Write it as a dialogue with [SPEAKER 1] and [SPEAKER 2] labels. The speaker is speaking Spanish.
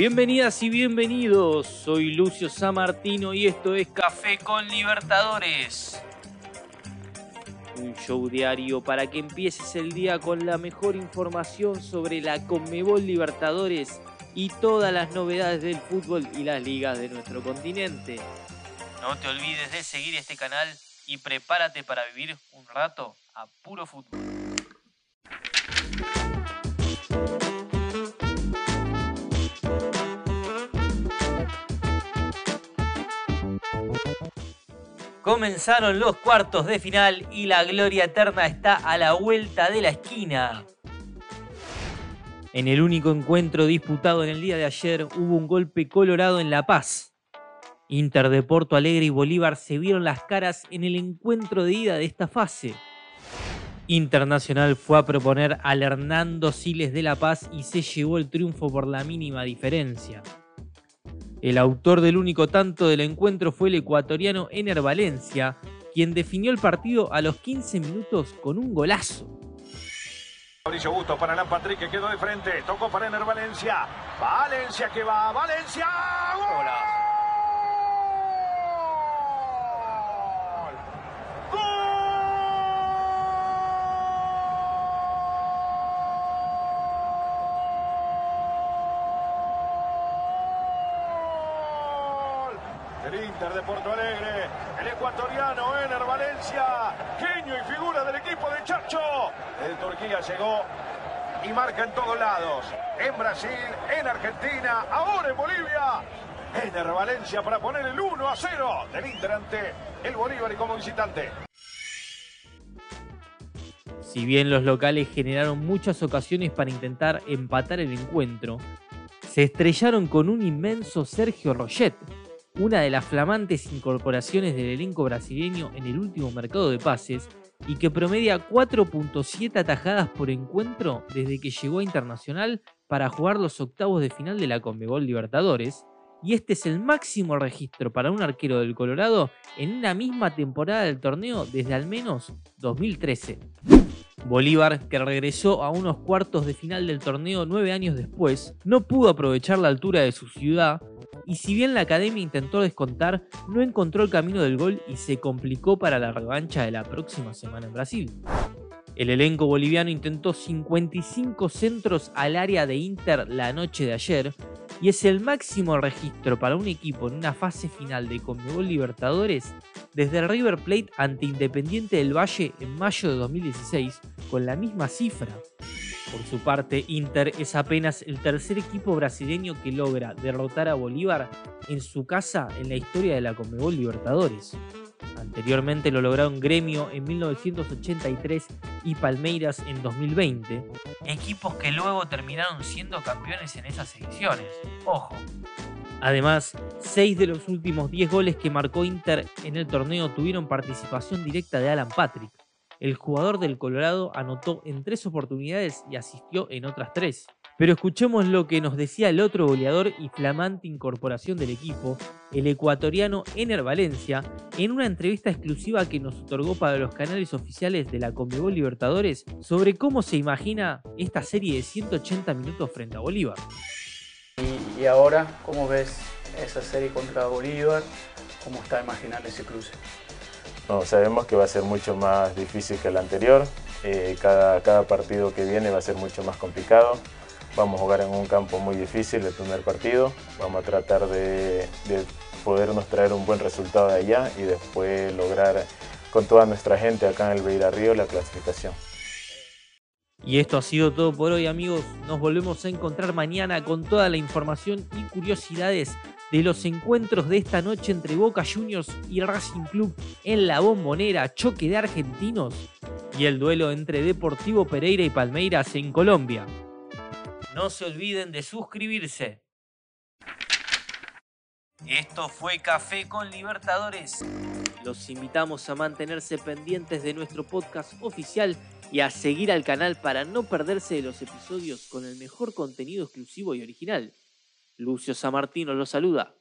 [SPEAKER 1] Bienvenidas y bienvenidos, soy Lucio Samartino y esto es Café con Libertadores. Un show diario para que empieces el día con la mejor información sobre la Conmebol Libertadores y todas las novedades del fútbol y las ligas de nuestro continente. No te olvides de seguir este canal y prepárate para vivir un rato a puro fútbol. Comenzaron los cuartos de final y la gloria eterna está a la vuelta de la esquina. En el único encuentro disputado en el día de ayer hubo un golpe colorado en La Paz. Inter de Porto Alegre y Bolívar se vieron las caras en el encuentro de ida de esta fase. Internacional fue a proponer al Hernando Siles de La Paz y se llevó el triunfo por la mínima diferencia. El autor del único tanto del encuentro fue el ecuatoriano Ener Valencia, quien definió el partido a los 15 minutos con un golazo.
[SPEAKER 2] Mauricio Busto para Alan Patrick que quedó de frente. Tocó para Ener Valencia. Valencia que va. Valencia. El Inter de Porto Alegre, el ecuatoriano Ener Valencia, genio y figura del equipo de Chacho. El Turquía llegó y marca en todos lados. En Brasil, en Argentina, ahora en Bolivia. Ener Valencia para poner el 1 a 0 del Inter ante el Bolívar y como visitante.
[SPEAKER 1] Si bien los locales generaron muchas ocasiones para intentar empatar el encuentro, se estrellaron con un inmenso Sergio Roget, una de las flamantes incorporaciones del elenco brasileño en el último mercado de pases y que promedia 4.7 atajadas por encuentro desde que llegó a Internacional para jugar los octavos de final de la Conmebol Libertadores, y este es el máximo registro para un arquero del Colorado en una misma temporada del torneo desde al menos 2013. Bolívar, que regresó a unos cuartos de final del torneo nueve años después, no pudo aprovechar la altura de su ciudad y si bien la academia intentó descontar, no encontró el camino del gol y se complicó para la revancha de la próxima semana en Brasil. El elenco boliviano intentó 55 centros al área de Inter la noche de ayer y es el máximo registro para un equipo en una fase final de Conmebol Libertadores desde el River Plate ante Independiente del Valle en mayo de 2016 con la misma cifra. Por su parte, Inter es apenas el tercer equipo brasileño que logra derrotar a Bolívar en su casa en la historia de la Conmebol Libertadores. Anteriormente lo lograron Gremio en 1983 y Palmeiras en 2020, equipos que luego terminaron siendo campeones en esas ediciones. Ojo. Además, 6 de los últimos 10 goles que marcó Inter en el torneo tuvieron participación directa de Alan Patrick. El jugador del Colorado anotó en tres oportunidades y asistió en otras tres. Pero escuchemos lo que nos decía el otro goleador y flamante incorporación del equipo, el ecuatoriano Ener Valencia, en una entrevista exclusiva que nos otorgó para los canales oficiales de la Conmebol Libertadores sobre cómo se imagina esta serie de 180 minutos frente a Bolívar.
[SPEAKER 3] Y, ahora, ¿cómo ves esa serie contra Bolívar? ¿Cómo está imaginando ese cruce?
[SPEAKER 4] No, sabemos que va a ser mucho más difícil que el anterior. Eh, cada, cada partido que viene va a ser mucho más complicado. Vamos a jugar en un campo muy difícil el primer partido. Vamos a tratar de, de podernos traer un buen resultado de allá y después lograr con toda nuestra gente acá en el Beira Río la clasificación.
[SPEAKER 1] Y esto ha sido todo por hoy amigos. Nos volvemos a encontrar mañana con toda la información y curiosidades de los encuentros de esta noche entre Boca Juniors y Racing Club en la bombonera, choque de argentinos y el duelo entre Deportivo Pereira y Palmeiras en Colombia. No se olviden de suscribirse. Esto fue Café con Libertadores. Los invitamos a mantenerse pendientes de nuestro podcast oficial y a seguir al canal para no perderse de los episodios con el mejor contenido exclusivo y original. Lucio Samartino los saluda.